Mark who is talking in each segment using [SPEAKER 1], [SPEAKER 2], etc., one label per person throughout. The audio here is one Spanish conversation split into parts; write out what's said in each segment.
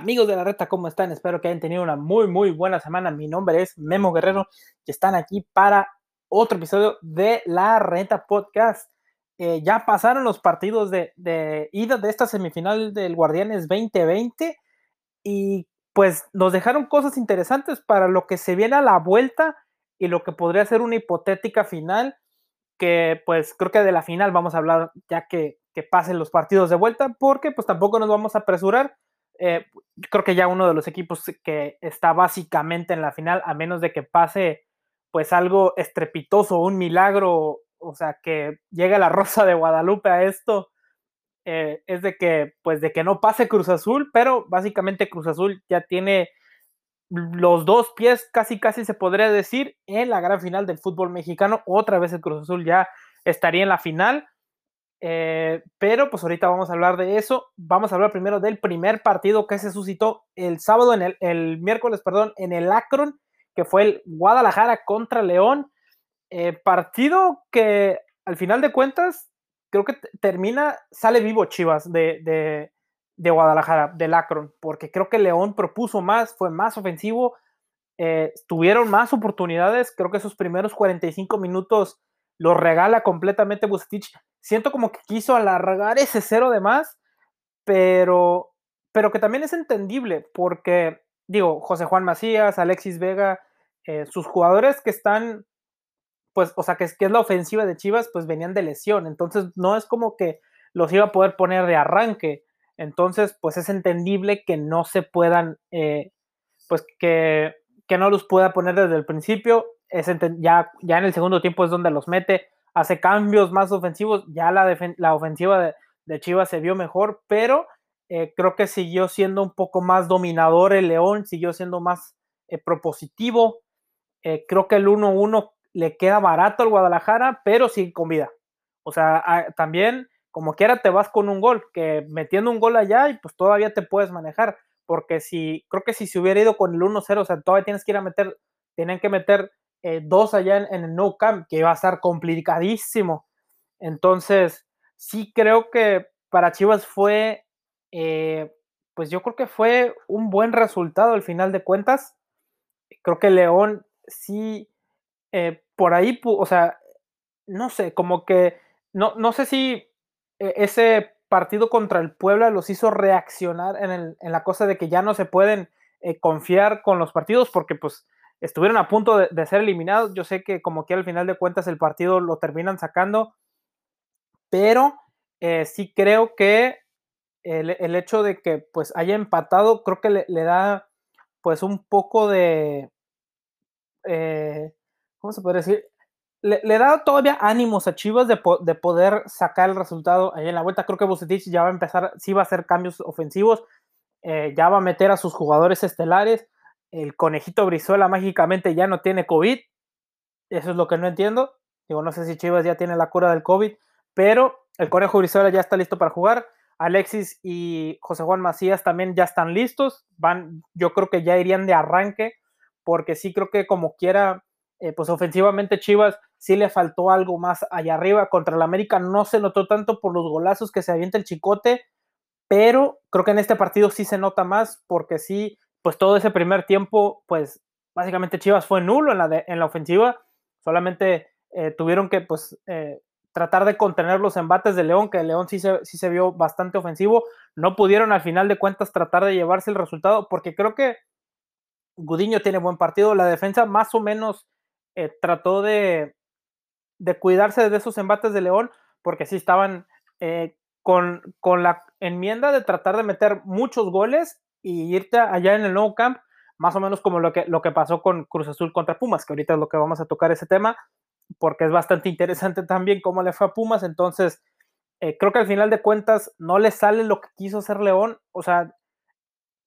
[SPEAKER 1] Amigos de la reta, ¿cómo están? Espero que hayan tenido una muy, muy buena semana. Mi nombre es Memo Guerrero y están aquí para otro episodio de la reta podcast. Eh, ya pasaron los partidos de, de, ida de esta semifinal del Guardianes 2020 y pues nos dejaron cosas interesantes para lo que se viene a la vuelta y lo que podría ser una hipotética final que pues creo que de la final vamos a hablar ya que, que pasen los partidos de vuelta porque pues tampoco nos vamos a apresurar eh, creo que ya uno de los equipos que está básicamente en la final, a menos de que pase pues algo estrepitoso, un milagro, o sea, que llegue la Rosa de Guadalupe a esto, eh, es de que pues de que no pase Cruz Azul, pero básicamente Cruz Azul ya tiene los dos pies, casi casi se podría decir, en la gran final del fútbol mexicano. Otra vez el Cruz Azul ya estaría en la final. Eh, pero pues ahorita vamos a hablar de eso. Vamos a hablar primero del primer partido que se suscitó el sábado, en el, el miércoles, perdón, en el Akron, que fue el Guadalajara contra León. Eh, partido que al final de cuentas creo que termina, sale vivo Chivas de, de, de, Guadalajara, del Akron, porque creo que León propuso más, fue más ofensivo, eh, tuvieron más oportunidades, creo que esos primeros 45 minutos lo regala completamente Bucetich. Siento como que quiso alargar ese cero de más, pero, pero que también es entendible, porque, digo, José Juan Macías, Alexis Vega, eh, sus jugadores que están, pues, o sea, que es, es la ofensiva de Chivas, pues venían de lesión, entonces no es como que los iba a poder poner de arranque, entonces, pues es entendible que no se puedan, eh, pues que, que no los pueda poner desde el principio, ya, ya en el segundo tiempo es donde los mete, hace cambios más ofensivos, ya la, la ofensiva de, Chivas se vio mejor, pero eh, creo que siguió siendo un poco más dominador el León, siguió siendo más eh, propositivo, eh, creo que el 1-1 le queda barato al Guadalajara, pero sí con vida. O sea, también, como quiera, te vas con un gol, que metiendo un gol allá y pues todavía te puedes manejar, porque si, creo que si se hubiera ido con el 1-0, o sea, todavía tienes que ir a meter, tienen que meter eh, dos allá en, el No Camp, que va a estar complicadísimo. Entonces, sí creo que para Chivas fue, eh, pues yo creo que fue un buen resultado al final de cuentas. Creo que León sí, eh, por ahí, o sea, no sé, como que, no, no sé si ese partido contra el Puebla los hizo reaccionar en, el, en la cosa de que ya no se pueden confiar con los partidos, porque pues estuvieron a punto de, ser eliminados. Yo sé que como que al final de cuentas el partido lo terminan sacando, pero eh, sí creo que el, hecho de que pues haya empatado, creo que le, da pues un poco de, eh, ¿cómo se puede decir? Le, da todavía ánimos a Chivas de, de, poder sacar el resultado ahí en la vuelta. Creo que Bucetich ya va a empezar, sí va a hacer cambios ofensivos, eh, ya va a meter a sus jugadores estelares el conejito Brizuela mágicamente ya no tiene COVID. Eso es lo que no entiendo. Digo, no sé si Chivas ya tiene la cura del COVID, pero el conejo Brizuela ya está listo para jugar. Alexis y José Juan Macías también ya están listos. Van, yo creo que ya irían de arranque, porque sí creo que como quiera, eh, pues ofensivamente Chivas sí le faltó algo más allá arriba. Contra el América no se notó tanto por los golazos que se avienta el chicote, pero creo que en este partido sí se nota más, porque sí pues todo ese primer tiempo, pues básicamente Chivas fue nulo en la, en la ofensiva, solamente eh, tuvieron que pues eh, tratar de contener los embates de León, que León sí se, sí se vio bastante ofensivo, no pudieron al final de cuentas tratar de llevarse el resultado, porque creo que Gudiño tiene buen partido, la defensa más o menos eh, trató de, de, cuidarse de esos embates de León, porque sí estaban con, con la enmienda de tratar de meter muchos goles y irte allá en el nuevo camp, más o menos como lo que, lo que pasó con Cruz Azul contra Pumas, que ahorita es lo que vamos a tocar ese tema, porque es bastante interesante también cómo le fue a Pumas, entonces eh, creo que al final de cuentas no le sale lo que quiso hacer León, o sea,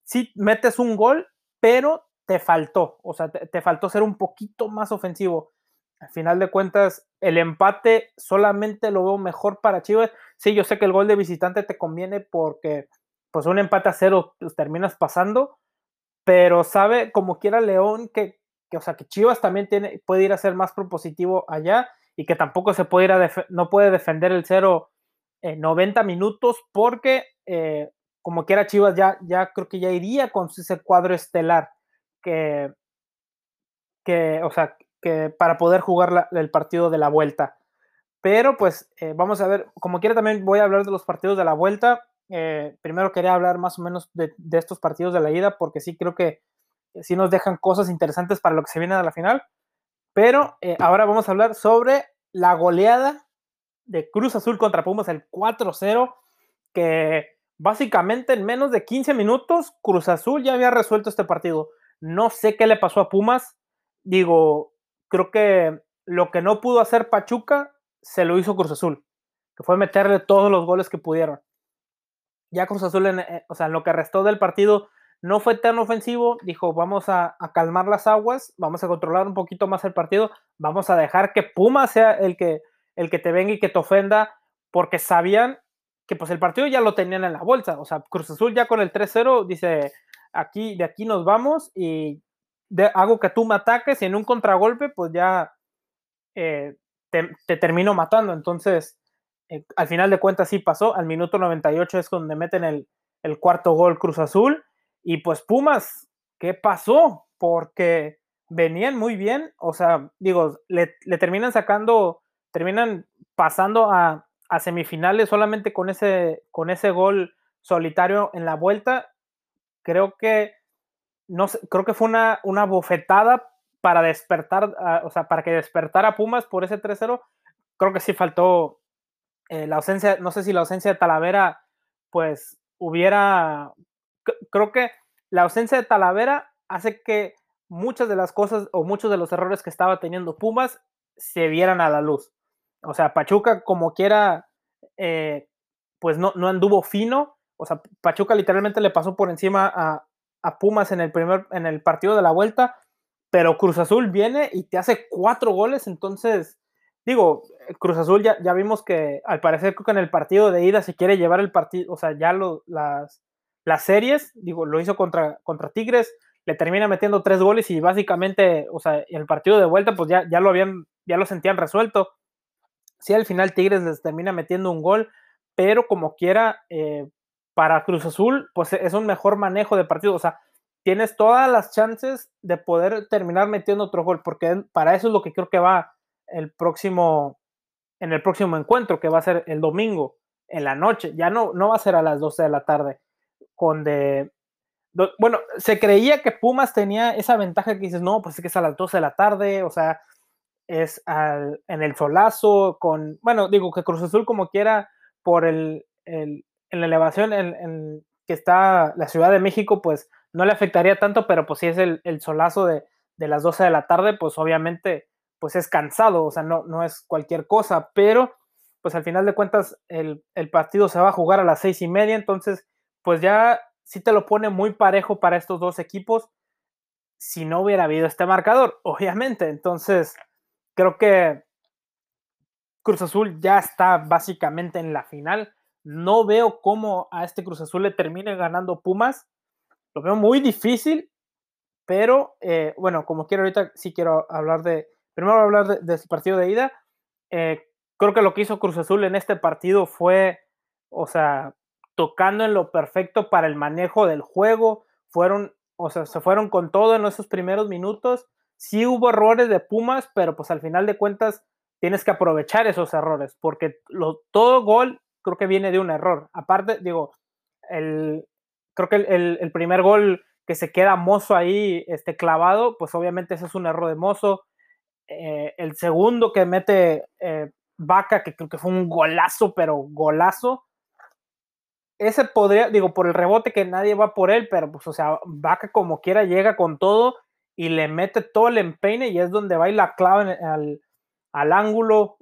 [SPEAKER 1] sí metes un gol, pero te faltó, o sea, te, te faltó ser un poquito más ofensivo. Al final de cuentas, el empate solamente lo veo mejor para Chivas. Sí, yo sé que el gol de visitante te conviene porque pues un empate a cero pues, terminas pasando, pero sabe como quiera León que, que, o sea, que Chivas también tiene, puede ir a ser más propositivo allá y que tampoco se puede ir a no puede defender el cero en 90 minutos porque eh, como quiera Chivas ya, ya creo que ya iría con ese cuadro estelar que, que o sea, que para poder jugar el partido de la vuelta. Pero pues eh, vamos a ver, como quiera también voy a hablar de los partidos de la vuelta. Eh, primero quería hablar más o menos de, estos partidos de la ida, porque sí creo que sí nos dejan cosas interesantes para lo que se viene de la final. Pero eh, ahora vamos a hablar sobre la goleada de Cruz Azul contra Pumas, el 4-0, que básicamente en menos de 15 minutos Cruz Azul ya había resuelto este partido. No sé qué le pasó a Pumas. Digo, creo que lo que no pudo hacer Pachuca se lo hizo Cruz Azul, que fue meterle todos los goles que pudieron. Ya Cruz Azul, en, eh, o sea, en lo que restó del partido, no fue tan ofensivo, dijo, vamos a, calmar las aguas, vamos a controlar un poquito más el partido, vamos a dejar que Puma sea el que, el que te venga y que te ofenda, porque sabían que pues el partido ya lo tenían en la bolsa, o sea, Cruz Azul ya con el 3-0 dice, aquí, de aquí nos vamos y hago que tú me ataques y en un contragolpe pues ya eh, te, termino matando, entonces eh, al final de cuentas sí pasó, al minuto 98 es donde meten el, el cuarto gol Cruz Azul, y pues Pumas, ¿qué pasó? Porque venían muy bien, o sea, digo, le, terminan sacando, terminan pasando a, semifinales solamente con ese, con ese gol solitario en la vuelta. Creo que, no sé, creo que fue una, una bofetada para despertar, o sea, para que despertara Pumas por ese 3-0. Creo que sí faltó eh, la ausencia, no sé si la ausencia de Talavera, pues hubiera creo que la ausencia de Talavera hace que muchas de las cosas o muchos de los errores que estaba teniendo Pumas se vieran a la luz. O sea, Pachuca como quiera, eh, pues no, no anduvo fino. O sea, Pachuca literalmente le pasó por encima a, Pumas en el primer, en el partido de la vuelta, pero Cruz Azul viene y te hace cuatro goles, entonces, digo, Cruz Azul ya, ya vimos que al parecer creo que en el partido de ida se quiere llevar el partido, o sea, ya lo, las, las series, digo, lo hizo contra, contra Tigres, le termina metiendo tres goles y básicamente, o sea, el partido de vuelta, pues ya, ya lo habían, ya lo sentían resuelto. Sí, al final Tigres les termina metiendo un gol, pero como quiera, eh, para Cruz Azul, pues es un mejor manejo de partido. O sea, tienes todas las chances de poder terminar metiendo otro gol, porque para eso es lo que creo que va el próximo, en el próximo encuentro, que va a ser el domingo, en la noche. Ya no, no va a ser a las 12 de la tarde con de... Bueno, se creía que Pumas tenía esa ventaja que dices, no, pues es que es a las 12 de la tarde, o sea, es en el solazo, con, bueno, digo que Cruz Azul como quiera, por el, en la elevación en, que está la Ciudad de México, pues no le afectaría tanto, pero pues si es el, solazo de, las 12 de la tarde, pues obviamente pues es cansado, o sea, no, no es cualquier cosa, pero pues al final de cuentas el, el partido se va a jugar a las seis y media, entonces pues ya sí te lo pone muy parejo para estos dos equipos si no hubiera habido este marcador, obviamente. Entonces, creo que Cruz Azul ya está básicamente en la final. No veo cómo a este Cruz Azul le termine ganando Pumas. Lo veo muy difícil, pero eh, bueno, como quiero ahorita, sí quiero hablar de, primero hablar de, de partido de ida. Eh, creo que lo que hizo Cruz Azul en este partido fue, o sea, tocando en lo perfecto para el manejo del juego. Fueron, o sea, se fueron con todo en esos primeros minutos. Sí hubo errores de Pumas, pero pues al final de cuentas tienes que aprovechar esos errores, porque todo gol creo que viene de un error. Aparte, digo, el, creo que el, primer gol que se queda Mozo ahí este, clavado, pues obviamente ese es un error de Mozo. Eh, el segundo que mete eh, Vaca, que creo que fue un golazo, pero golazo, ese podría, digo, por el rebote que nadie va por él, pero pues, o sea, Vaca como quiera llega con todo y le mete todo el empeine y es donde va y la clave al, al ángulo.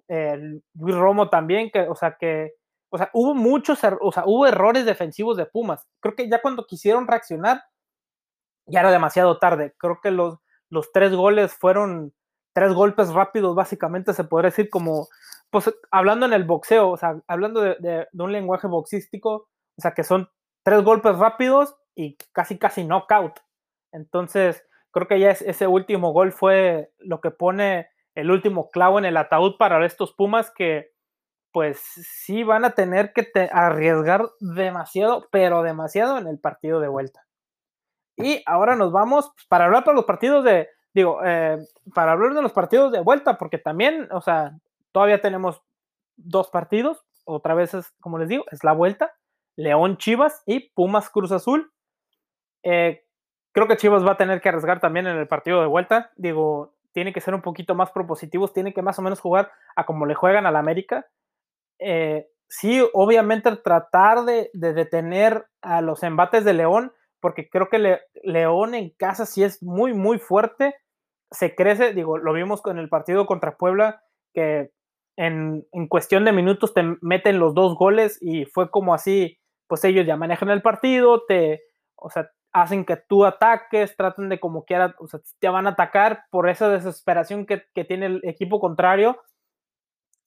[SPEAKER 1] Luis Romo también, que, o sea, que, o sea, hubo muchos, er, o sea, hubo errores defensivos de Pumas. Creo que ya cuando quisieron reaccionar, ya era demasiado tarde. Creo que los, los tres goles fueron tres golpes rápidos, básicamente se podría decir como, pues hablando en el boxeo, o sea, hablando de, un lenguaje boxístico, o sea, que son tres golpes rápidos y casi, casi knockout. Entonces, creo que ya ese último gol fue lo que pone el último clavo en el ataúd para estos Pumas que, pues sí van a tener que arriesgar demasiado, pero demasiado en el partido de vuelta. Y ahora nos vamos pues, para hablar de los partidos de, digo, eh, para hablar de los partidos de vuelta, porque también, o sea, todavía tenemos dos partidos, otra vez es, como les digo, es la vuelta, León Chivas y Pumas Cruz Azul. Eh, creo que Chivas va a tener que arriesgar también en el partido de vuelta, digo, tiene que ser un poquito más propositivos, tiene que más o menos jugar a como le juegan al América. Eh, sí, obviamente tratar de, detener a los embates de León, porque creo que León en casa sí es muy, muy fuerte, se crece, digo, lo vimos con el partido contra Puebla, que en, en, cuestión de minutos te meten los dos goles y fue como así, pues ellos ya manejan el partido, te, o sea, hacen que tú ataques, tratan de como quiera, o sea, te van a atacar por esa desesperación que, tiene el equipo contrario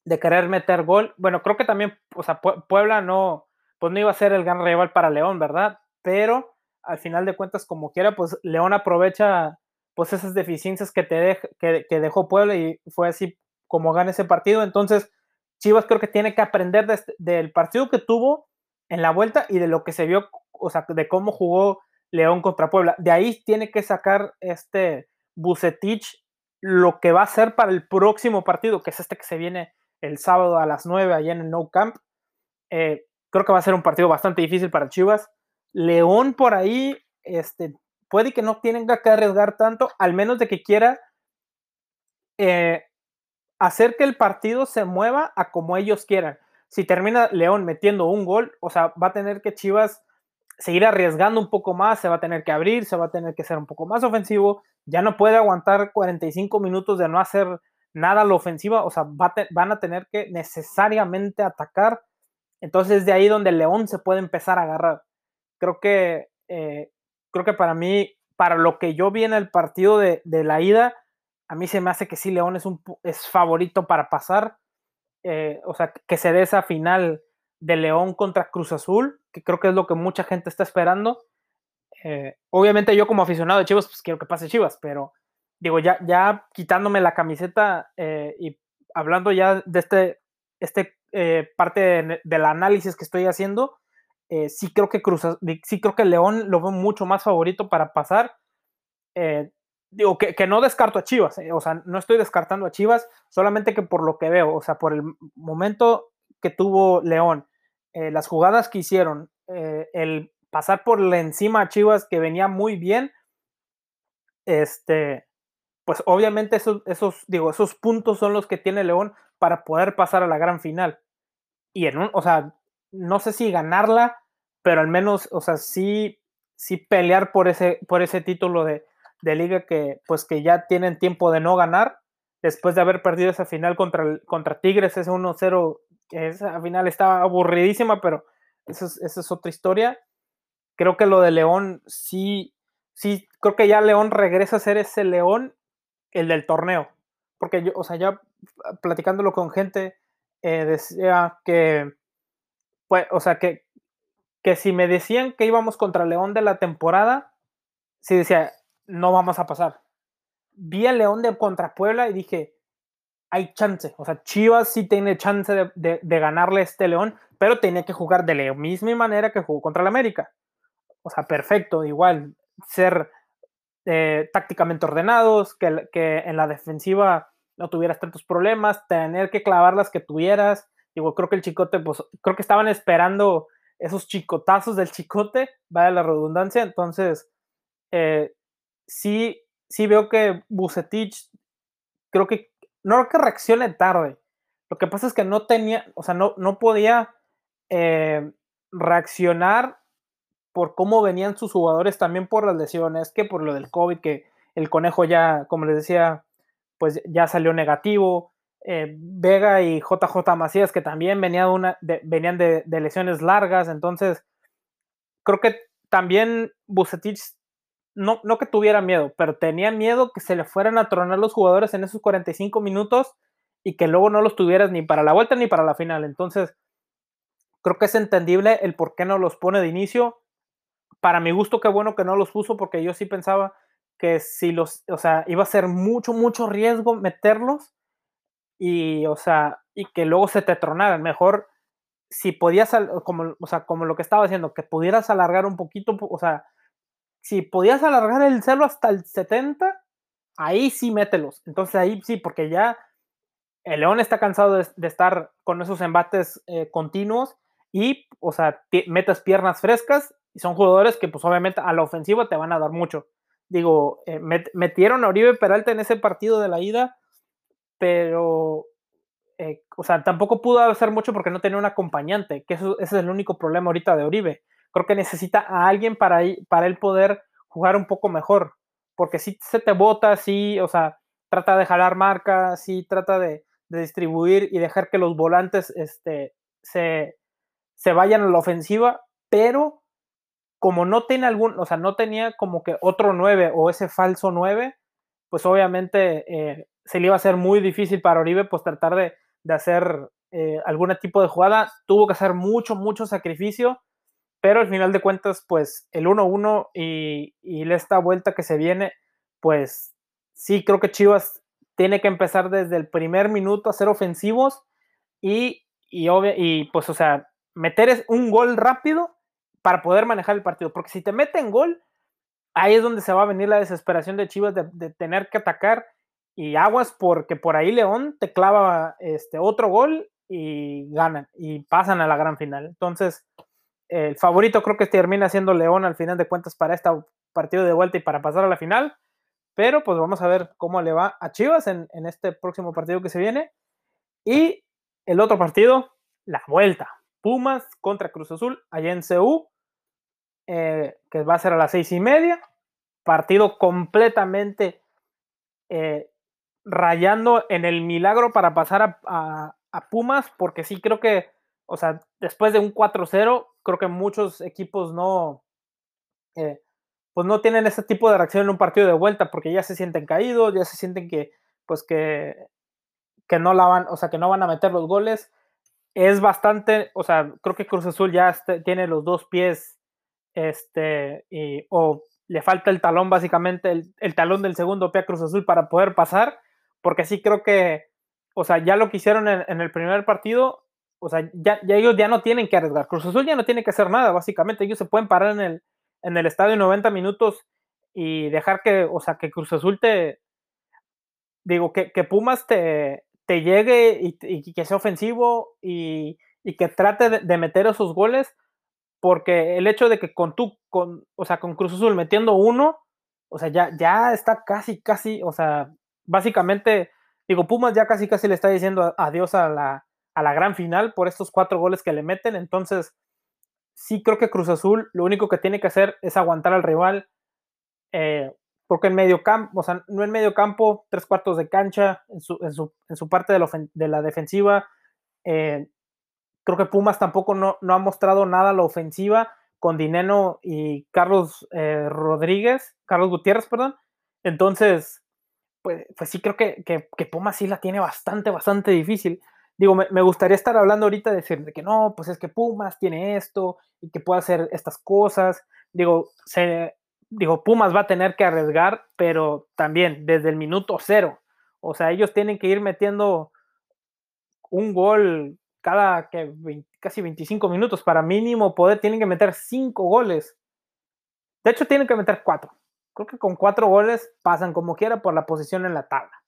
[SPEAKER 1] de querer meter gol. Bueno, creo que también, o sea, Puebla no, pues no iba a ser el gran rival para León, ¿verdad? Pero al final de cuentas, como quiera, pues León aprovecha pues esas deficiencias que te que, dejó Puebla y fue así como gana ese partido. Entonces, Chivas creo que tiene que aprender este, del partido que tuvo en la vuelta y de lo que se vio, o sea, de cómo jugó León contra Puebla. De ahí tiene que sacar este Bucetich lo que va a ser para el próximo partido, que es este que se viene el sábado a las 9 allá en el No Camp. Eh, creo que va a ser un partido bastante difícil para Chivas. León por ahí, este, puede que no tenga que arriesgar tanto, al menos de que quiera eh, hacer que el partido se mueva a como ellos quieran. Si termina León metiendo un gol, o sea, va a tener que Chivas seguir arriesgando un poco más, se va a tener que abrir, se va a tener que ser un poco más ofensivo, ya no puede aguantar 45 minutos de no hacer nada a la ofensiva, o sea, van a tener que necesariamente atacar. Entonces de ahí donde León se puede empezar a agarrar. Creo que, eh, creo que para mí, para lo que yo vi en el partido de, la ida, a mí se me hace que sí, León es, un, es favorito para pasar. Eh, o sea, que se dé esa final de León contra Cruz Azul, que creo que es lo que mucha gente está esperando. Eh, obviamente yo como aficionado de Chivas, pues quiero que pase Chivas, pero digo, ya, ya quitándome la camiseta eh, y hablando ya de este, este parte del análisis que estoy haciendo, sí creo que Cruz, sí creo que León lo veo mucho más favorito para pasar. digo, que, que, no descarto a Chivas, o sea, no estoy descartando a Chivas, solamente que por lo que veo, o sea, por el momento que tuvo León, eh, las jugadas que hicieron, eh, el pasar por la encima a Chivas que venía muy bien, este, pues obviamente esos, esos, digo, esos puntos son los que tiene León para poder pasar a la gran final. Y en un, o sea, no sé si ganarla, pero al menos, o sea, sí, sí pelear por ese, por ese título de, de liga que, pues que ya tienen tiempo de no ganar, después de haber perdido esa final contra, contra Tigres, ese 1-0 que esa final estaba aburridísima, pero esa es, otra historia. Creo que lo de León sí, sí, creo que ya León regresa a ser ese León, el del torneo. Porque yo, o sea, ya platicándolo con gente, eh, decía que, pues, o sea, que, que si me decían que íbamos contra León de la temporada, sí decía, no vamos a pasar. Vi a León de contra Puebla y dije, hay chance. O sea, Chivas sí tiene chance de, ganarle a este León, pero tenía que jugar de la misma manera que jugó contra el América. O sea, perfecto, igual, ser eh, tácticamente ordenados, que, que, en la defensiva no tuvieras tantos problemas, tener que clavar las que tuvieras. Digo, creo que el chicote, pues, creo que estaban esperando esos chicotazos del chicote, vaya la redundancia. Entonces, eh, sí, sí veo que Bucetich, creo que no que reaccione tarde. Lo que pasa es que no tenía, o sea, no, no podía eh, reaccionar por cómo venían sus jugadores, también por las lesiones, que por lo del COVID, que el conejo ya, como les decía, pues ya salió negativo. Eh, Vega y JJ Macías, que también una, venían de, de, lesiones largas, entonces creo que también Bucetich no, no que tuviera miedo, pero tenía miedo que se le fueran a tronar los jugadores en esos 45 minutos y que luego no los tuvieras ni para la vuelta ni para la final. Entonces, creo que es entendible el por qué no los pone de inicio. Para mi gusto, qué bueno que no los puso, porque yo sí pensaba que si los, o sea, iba a ser mucho, mucho riesgo meterlos. Y, o sea, y que luego se te tronaran. Mejor si podías, como, o sea, como lo que estaba haciendo, que pudieras alargar un poquito, o sea, si podías alargar el celo hasta el 70, ahí sí mételos. Entonces ahí sí, porque ya el León está cansado de, estar con esos embates eh, continuos y, o sea, metes piernas frescas y son jugadores que, pues obviamente, a la ofensiva te van a dar mucho. Digo, eh, metieron a Oribe Peralta en ese partido de la ida, pero, eh, o sea, tampoco pudo hacer mucho porque no tenía un acompañante, que eso, ese es el único problema ahorita de Oribe. Creo que necesita a alguien para, para él poder jugar un poco mejor, porque si se te bota, sí, o sea, trata de jalar marca, sí, trata de, distribuir y dejar que los volantes este, se, se vayan a la ofensiva, pero como no tiene algún, o sea, no tenía como que otro 9 o ese falso 9, pues obviamente eh, se le iba a ser muy difícil para Oribe pues tratar de, hacer eh, algún tipo de jugada. Tuvo que hacer mucho, mucho sacrificio, pero al final de cuentas, pues el 1-1 y, y esta vuelta que se viene, pues sí creo que Chivas tiene que empezar desde el primer minuto a ser ofensivos y, y, y pues, o sea, meter un gol rápido para poder manejar el partido. Porque si te meten gol, ahí es donde se va a venir la desesperación de Chivas de, tener que atacar y aguas porque por ahí León te clava este otro gol y ganan y pasan a la gran final. Entonces, el favorito creo que termina siendo León al final de cuentas para este partido de vuelta y para pasar a la final. Pero pues vamos a ver cómo le va a Chivas en, este próximo partido que se viene. Y el otro partido, la vuelta. Pumas contra Cruz Azul, allá en CU, eh, que va a ser a las seis y media. Partido completamente eh, rayando en el milagro para pasar a, Pumas, porque sí creo que, o sea, después de un 4-0, creo que muchos equipos no, eh, pues no tienen ese tipo de reacción en un partido de vuelta, porque ya se sienten caídos, ya se sienten que, pues que, que no la van, o sea, que no van a meter los goles. Es bastante, o sea, creo que Cruz Azul ya este, tiene los dos pies, este, y, o le falta el talón, básicamente, el, talón del segundo pie a Cruz Azul para poder pasar, porque sí creo que, o sea, ya lo que hicieron en, el primer partido, o sea, ya, ellos ya no tienen que arriesgar. Cruz Azul ya no tiene que hacer nada, básicamente, ellos se pueden parar en el, en el estadio 90 minutos y dejar que, o sea, que Cruz Azul te, digo, que, que Pumas te, te llegue y, que sea ofensivo y, que trate de, meter esos goles, porque el hecho de que con tú, con, o sea, con Cruz Azul metiendo uno, o sea, ya, ya está casi, casi, o sea, básicamente, digo, Pumas ya casi, casi le está diciendo adiós a la, a la gran final por estos cuatro goles que le meten, entonces, sí creo que Cruz Azul lo único que tiene que hacer es aguantar al rival, eh, porque en medio campo, o sea, no en medio campo, tres cuartos de cancha, en su, en su, en su parte de la, de la defensiva. Eh, creo que Pumas tampoco no, no, ha mostrado nada a la ofensiva con Dineno y Carlos eh, Rodríguez, Carlos Gutiérrez, perdón. Entonces, pues, pues sí creo que, que, Pumas sí la tiene bastante, bastante difícil. Digo, me, me gustaría estar hablando ahorita de decir que no, pues es que Pumas tiene esto y que puede hacer estas cosas. Digo, se, digo, Pumas va a tener que arriesgar, pero también desde el minuto cero. O sea, ellos tienen que ir metiendo un gol cada que casi 25 minutos para mínimo poder, tienen que meter cinco goles. De hecho, tienen que meter cuatro. Creo que con cuatro goles pasan como quiera por la posición en la tabla.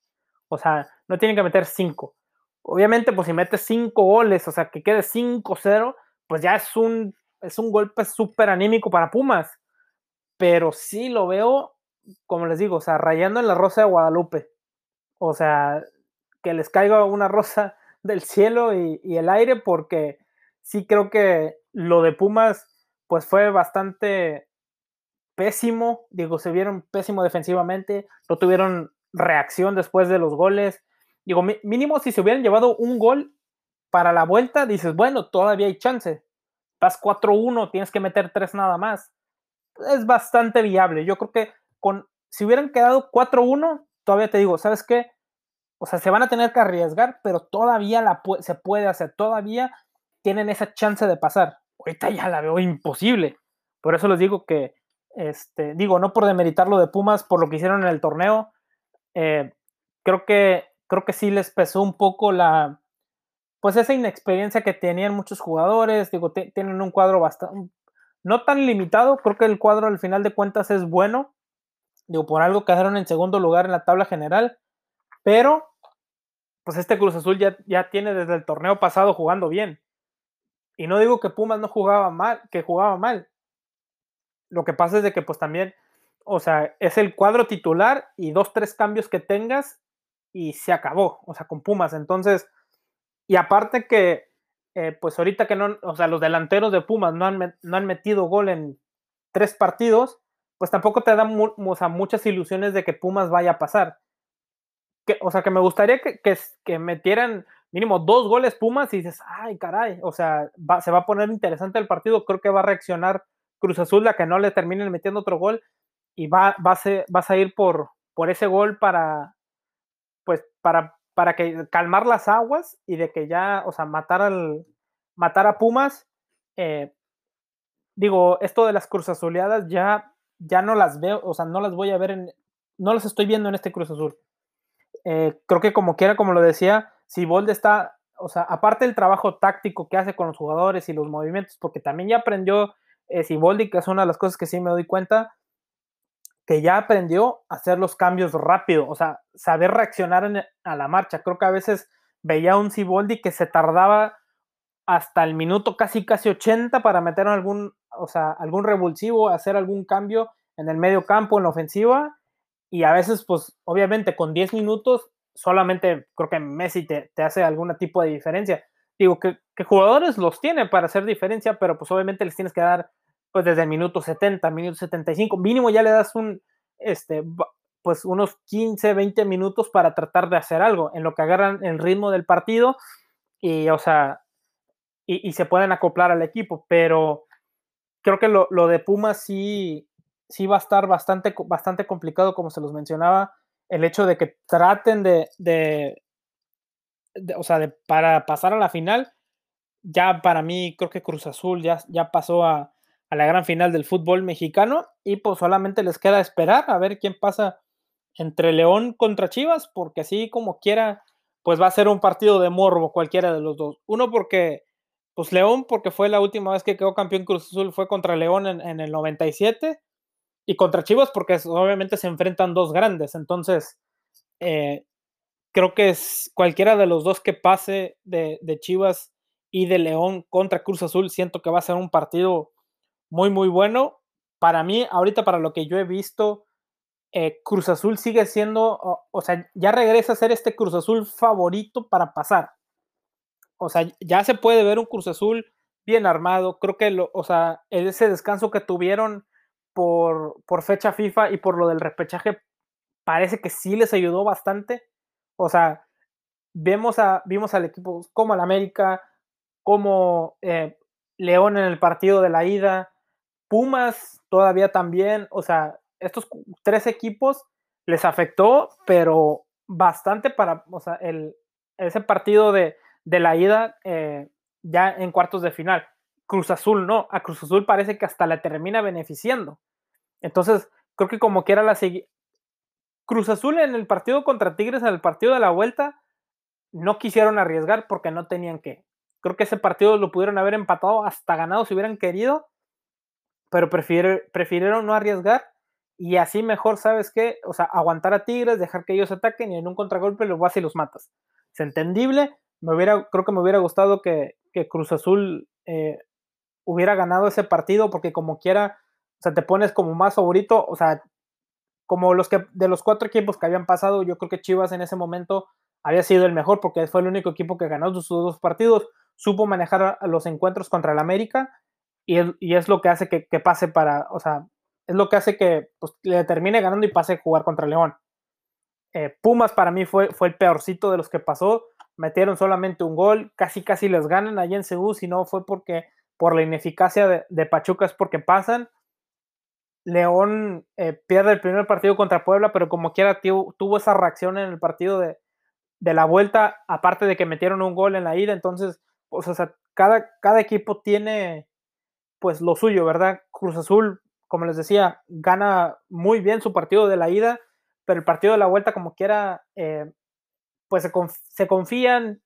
[SPEAKER 1] O sea, no tienen que meter cinco. Obviamente, pues si metes cinco goles, o sea, que quede 5-0, pues ya es un, es un golpe súper anímico para Pumas pero sí lo veo, como les digo, o sea, rayando en la rosa de Guadalupe. O sea, que les caiga una rosa del cielo y, el aire, porque sí creo que lo de Pumas, pues fue bastante pésimo. Digo, se vieron pésimo defensivamente, no tuvieron reacción después de los goles. Digo, mínimo si se hubieran llevado un gol para la vuelta, dices, bueno, todavía hay chance. Vas 4-1, tienes que meter tres nada más es bastante viable. Yo creo que con, si hubieran quedado 4-1, todavía te digo, ¿sabes qué? O sea, se van a tener que arriesgar, pero todavía se puede hacer, todavía tienen esa chance de pasar. Ahorita ya la veo imposible. Por eso les digo que, este, digo, no por demeritar lo de Pumas, por lo que hicieron en el torneo, eh, creo que creo que sí les pesó un poco la, pues esa inexperiencia que tenían muchos jugadores, digo, tienen un cuadro bastante, no tan limitado, creo que el cuadro al final de cuentas es bueno, digo, por algo quedaron en segundo lugar en la tabla general, pero pues este Cruz Azul ya, ya tiene desde el torneo pasado jugando bien. Y no digo que Pumas no jugaba mal, que jugaba mal. Lo que pasa es de que pues también, o sea, es el cuadro titular y dos, tres cambios que tengas y se acabó, o sea, con Pumas. Entonces, y aparte que, eh, pues ahorita que no, o sea, los delanteros de Pumas no han, no han metido gol en tres partidos, pues tampoco te dan muchas ilusiones de que Pumas vaya a pasar. Que, o sea, que me gustaría que, que, metieran mínimo dos goles Pumas y dices, ay, caray, o sea, se va a poner interesante el partido, creo que va a reaccionar Cruz Azul, la que no le terminen metiendo otro gol, y va, va a vas a ir por, por ese gol para, pues, para para que calmar las aguas y de que ya, o sea, matar al matar a Pumas. Eh, digo, esto de las Cruz Azuleadas ya, ya no las veo, o sea, no las voy a ver en, no las estoy viendo en este Cruz Azul. Eh, creo que como quiera, como lo decía, si Bolde está, o sea, aparte del trabajo táctico que hace con los jugadores y los movimientos, porque también ya aprendió Siboldi, que es una de las cosas que sí me doy cuenta, que ya aprendió a hacer los cambios rápido, o sea, saber reaccionar a la marcha. Creo que a veces veía un Ciboldi que se tardaba hasta el minuto casi casi 80 para meter algún, o sea, algún revulsivo, hacer algún cambio en el medio campo, en la ofensiva, y a veces, pues, obviamente con 10 minutos, solamente creo que Messi te, hace algún tipo de diferencia. Digo que, que jugadores los tiene para hacer diferencia, pero pues obviamente les tienes que dar pues desde el minuto 70, minuto 75, mínimo ya le das un, este, pues unos 15, 20 minutos para tratar de hacer algo, en lo que agarran el ritmo del partido y, o sea, y, se pueden acoplar al equipo, pero creo que lo, de Pumas sí, sí va a estar bastante, bastante complicado, como se los mencionaba, el hecho de que traten de o sea, de, para pasar a la final, ya para mí creo que Cruz Azul ya, ya pasó a, a la gran final del fútbol mexicano y pues solamente les queda esperar a ver quién pasa entre León contra Chivas, porque así como quiera, pues va a ser un partido de morbo cualquiera de los dos. Uno porque, pues León, porque fue la última vez que quedó campeón Cruz Azul, fue contra León en, el 97, y contra Chivas porque obviamente se enfrentan dos grandes, entonces eh, creo que es cualquiera de los dos que pase de, de Chivas y de León contra Cruz Azul, siento que va a ser un partido muy, muy bueno. Para mí, ahorita para lo que yo he visto, eh, Cruz Azul sigue siendo, o, sea, ya regresa a ser este Cruz Azul favorito para pasar. O sea, ya se puede ver un Cruz Azul bien armado. Creo que, lo, o sea, ese descanso que tuvieron por, por fecha FIFA y por lo del repechaje, parece que sí les ayudó bastante. O sea, vemos a, vimos al equipo como el América, como eh, León en el partido de la ida, Pumas todavía también, o sea, estos tres equipos les afectó, pero bastante para, o sea, el, ese partido de, la ida eh, ya en cuartos de final. Cruz Azul no, a Cruz Azul parece que hasta la termina beneficiando. Entonces, creo que como quiera la Cruz Azul en el partido contra Tigres, en el partido de la vuelta, no quisieron arriesgar porque no tenían que. Creo que ese partido lo pudieron haber empatado hasta ganado si hubieran querido, pero prefirieron no arriesgar y así mejor, ¿sabes qué? O sea, aguantar a Tigres, dejar que ellos ataquen y en un contragolpe los vas y los matas. Es entendible, me hubiera, creo que me hubiera gustado que, Cruz Azul eh, hubiera ganado ese partido porque como quiera, o sea, te pones como más favorito, o sea, como los que de los cuatro equipos que habían pasado, yo creo que Chivas en ese momento había sido el mejor porque fue el único equipo que ganó sus dos partidos, supo manejar los encuentros contra el América y es, lo que hace que, pase para, o sea, es lo que hace que pues, le termine ganando y pase a jugar contra León. Eh, Pumas para mí fue, fue el peorcito de los que pasó, metieron solamente un gol, casi casi les ganan allí en Seúl, si no fue porque por la ineficacia de, de Pachuca es porque pasan. León eh, pierde el primer partido contra Puebla, pero como quiera tuvo, esa reacción en el partido de, de, la vuelta, aparte de que metieron un gol en la ida, entonces, pues, o sea, cada, cada equipo tiene, pues lo suyo, ¿verdad? Cruz Azul, como les decía, gana muy bien su partido de la ida, pero el partido de la vuelta, como quiera, eh, pues se, se, confían,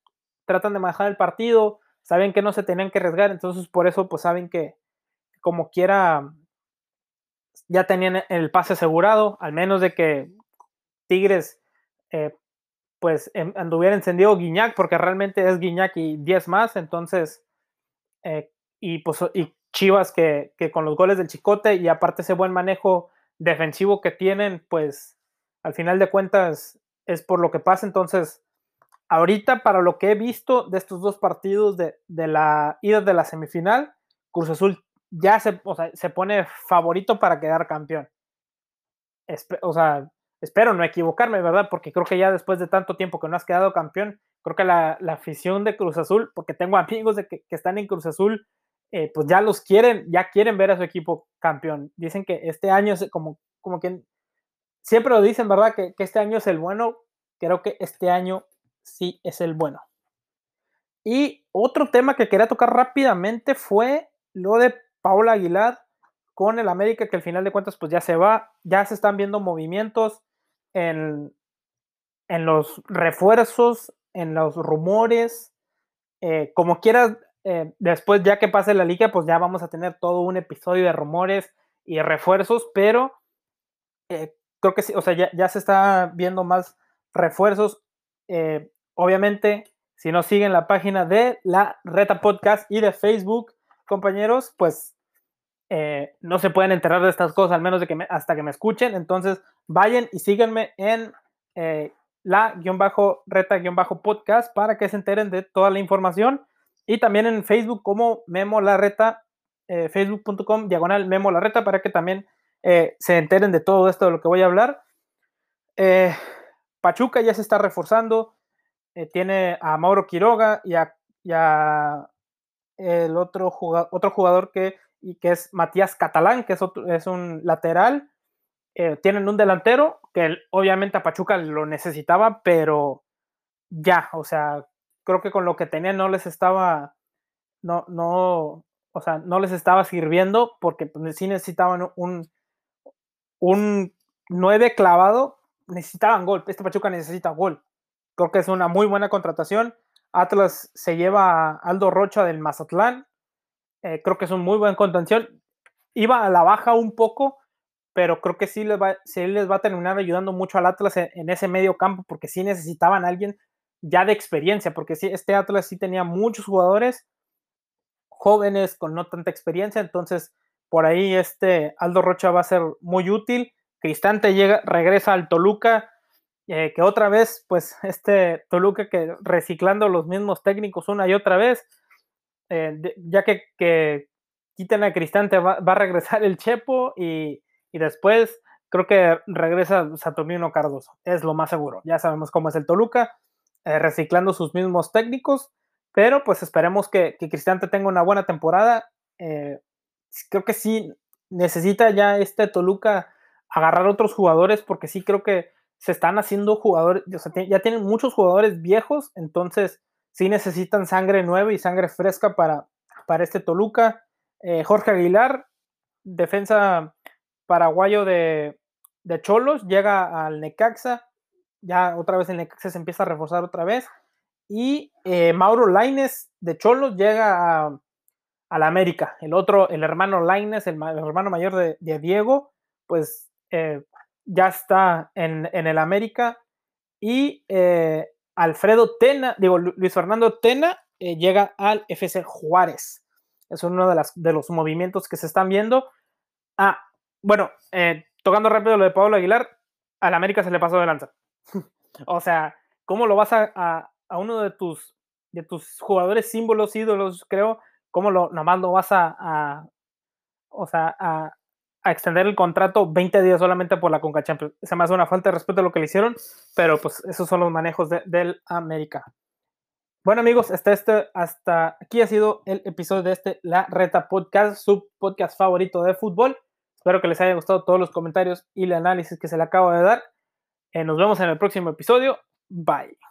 [SPEAKER 1] tratan de manejar el partido, saben que no se tenían que arriesgar, entonces por eso pues saben que como quiera ya tenían el pase asegurado, al menos de que Tigres eh, pues em, anduviera encendido Guiñac, porque realmente es Guiñac y 10 más, entonces, eh, y pues y Chivas que, que, con los goles del Chicote y aparte ese buen manejo defensivo que tienen, pues al final de cuentas es por lo que pasa, entonces, ahorita para lo que he visto de estos dos partidos de, de la ida de la semifinal, Cruz Azul ya se, se pone favorito para quedar campeón. o sea, espero no equivocarme, ¿verdad? Porque creo que ya después de tanto tiempo que no has quedado campeón, creo que la, afición de Cruz Azul, porque tengo amigos de que, están en Cruz Azul, eh, pues ya los quieren, ya quieren ver a su equipo campeón. Dicen que este año es como, como que siempre lo dicen, ¿verdad? Que, que este año es el bueno. Creo que este año sí es el bueno. Y otro tema que quería tocar rápidamente fue lo de Paula Aguilar con el América, que al final de cuentas pues ya se va, ya se están viendo movimientos en, en los refuerzos, en los rumores, eh, como quieras, eh, después ya que pase la liga, pues ya vamos a tener todo un episodio de rumores y refuerzos, pero eh, creo que sí, o sea, ya, ya, se está viendo más refuerzos. obviamente, si no siguen la página de la Reta Podcast y de Facebook, compañeros, pues eh, no se pueden enterar de estas cosas, al menos de que hasta que me escuchen. Entonces, vayan y síganme en eh, la-reta-podcast para que se enteren de toda la información. Y también en Facebook como Memo La Reta, eh, facebook.com diagonal Memo La Reta, para que también se enteren de todo esto de lo que voy a hablar. Pachuca ya se está reforzando. tiene a Mauro Quiroga y a el otro jugador, otro jugador que, y que es Matías Catalán, que es, es un lateral. Eh, tienen un delantero que obviamente a Pachuca lo necesitaba, pero ya, o sea, creo que con lo que tenían no les estaba, no, no, o sea, no les estaba sirviendo porque pues, sí necesitaban un, un 9 clavado, necesitaban gol, este Pachuca necesita gol. Creo que es una muy buena contratación. Atlas se lleva a Aldo Rocha del Mazatlán. Eh, creo que es un muy buen contención. Iba a la baja un poco, pero creo que sí les va, les va a terminar ayudando mucho al Atlas en, ese medio campo, porque sí necesitaban a alguien ya de experiencia, porque sí, este Atlas sí tenía muchos jugadores jóvenes con no tanta experiencia, entonces por ahí este Aldo Rocha va a ser muy útil. Cristante llega, regresa al Toluca, eh, que otra vez, pues este Toluca que reciclando los mismos técnicos una y otra vez, eh, ya que, que quiten a Cristante, va, a regresar el Chepo y, después creo que regresa Saturnino Cardoso, es lo más seguro. Ya sabemos cómo es el Toluca, eh, reciclando sus mismos técnicos, pero pues esperemos que, que Cristante tenga una buena temporada. creo que sí necesita ya este Toluca agarrar otros jugadores, porque sí creo que se están haciendo jugadores, ya tienen muchos jugadores viejos, entonces sí necesitan sangre nueva y sangre fresca para, para este Toluca. Eh, Jorge Aguilar, defensa paraguayo de, Cholos, llega al Necaxa, ya otra vez el Necaxa se empieza a reforzar otra vez. Y eh, Mauro Laines de Cholos llega a, la América. El otro, el hermano Laines, el, hermano mayor de, Diego, pues eh, ya está en, el América. Y eh, Alfredo Tena, digo, Luis Fernando Tena eh, llega al FC Juárez. Es uno de, las, de los movimientos que se están viendo. Ah, bueno, eh, tocando rápido lo de Pablo Aguilar, al América se le pasó de lanza. o sea, ¿cómo lo vas a, a, uno de tus, de tus jugadores símbolos, ídolos, creo? ¿Cómo lo, nomás lo vas a, a o sea, a, a extender el contrato 20 días solamente por la Conca Champions. Se me hace una falta de respeto a lo que le hicieron, pero pues esos son los manejos del América. Bueno amigos, hasta, este, hasta aquí ha sido el episodio de este La Reta Podcast, su podcast favorito de fútbol. Espero que les haya gustado todos los comentarios y el análisis que se le acabo de dar. Eh, nos vemos en el próximo episodio. Bye.